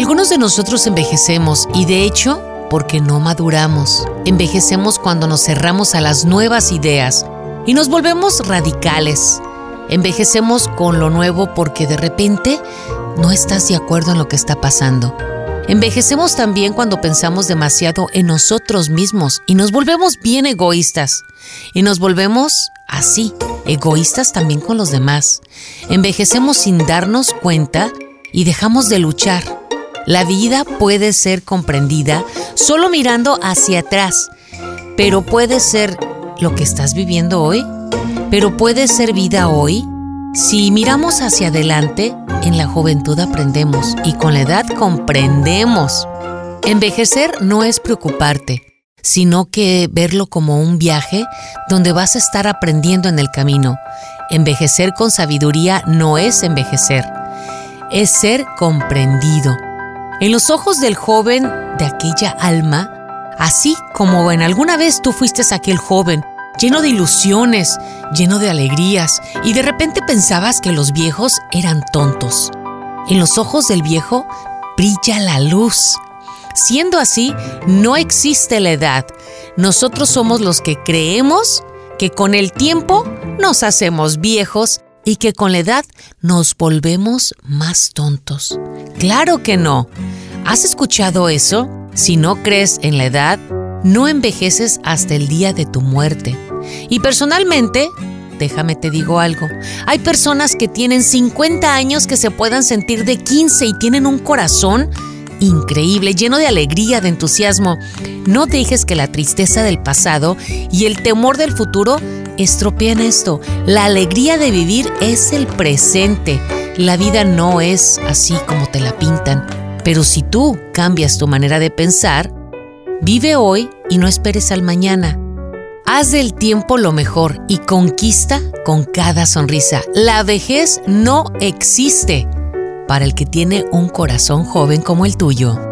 Algunos de nosotros envejecemos y de hecho porque no maduramos. Envejecemos cuando nos cerramos a las nuevas ideas y nos volvemos radicales. Envejecemos con lo nuevo porque de repente no estás de acuerdo en lo que está pasando. Envejecemos también cuando pensamos demasiado en nosotros mismos y nos volvemos bien egoístas. Y nos volvemos así, egoístas también con los demás. Envejecemos sin darnos cuenta y dejamos de luchar. La vida puede ser comprendida solo mirando hacia atrás, pero puede ser lo que estás viviendo hoy, pero puede ser vida hoy. Si miramos hacia adelante, en la juventud aprendemos y con la edad comprendemos. Envejecer no es preocuparte, sino que verlo como un viaje donde vas a estar aprendiendo en el camino. Envejecer con sabiduría no es envejecer, es ser comprendido. En los ojos del joven de aquella alma, así como en alguna vez tú fuiste aquel joven, lleno de ilusiones, lleno de alegrías, y de repente pensabas que los viejos eran tontos. En los ojos del viejo brilla la luz. Siendo así, no existe la edad. Nosotros somos los que creemos que con el tiempo nos hacemos viejos y que con la edad nos volvemos más tontos. Claro que no. ¿Has escuchado eso? Si no crees en la edad, no envejeces hasta el día de tu muerte. Y personalmente, déjame te digo algo, hay personas que tienen 50 años que se puedan sentir de 15 y tienen un corazón increíble, lleno de alegría, de entusiasmo. No dejes que la tristeza del pasado y el temor del futuro estropeen esto. La alegría de vivir es el presente. La vida no es así como te la pintan. Pero si tú cambias tu manera de pensar, vive hoy y no esperes al mañana. Haz del tiempo lo mejor y conquista con cada sonrisa. La vejez no existe para el que tiene un corazón joven como el tuyo.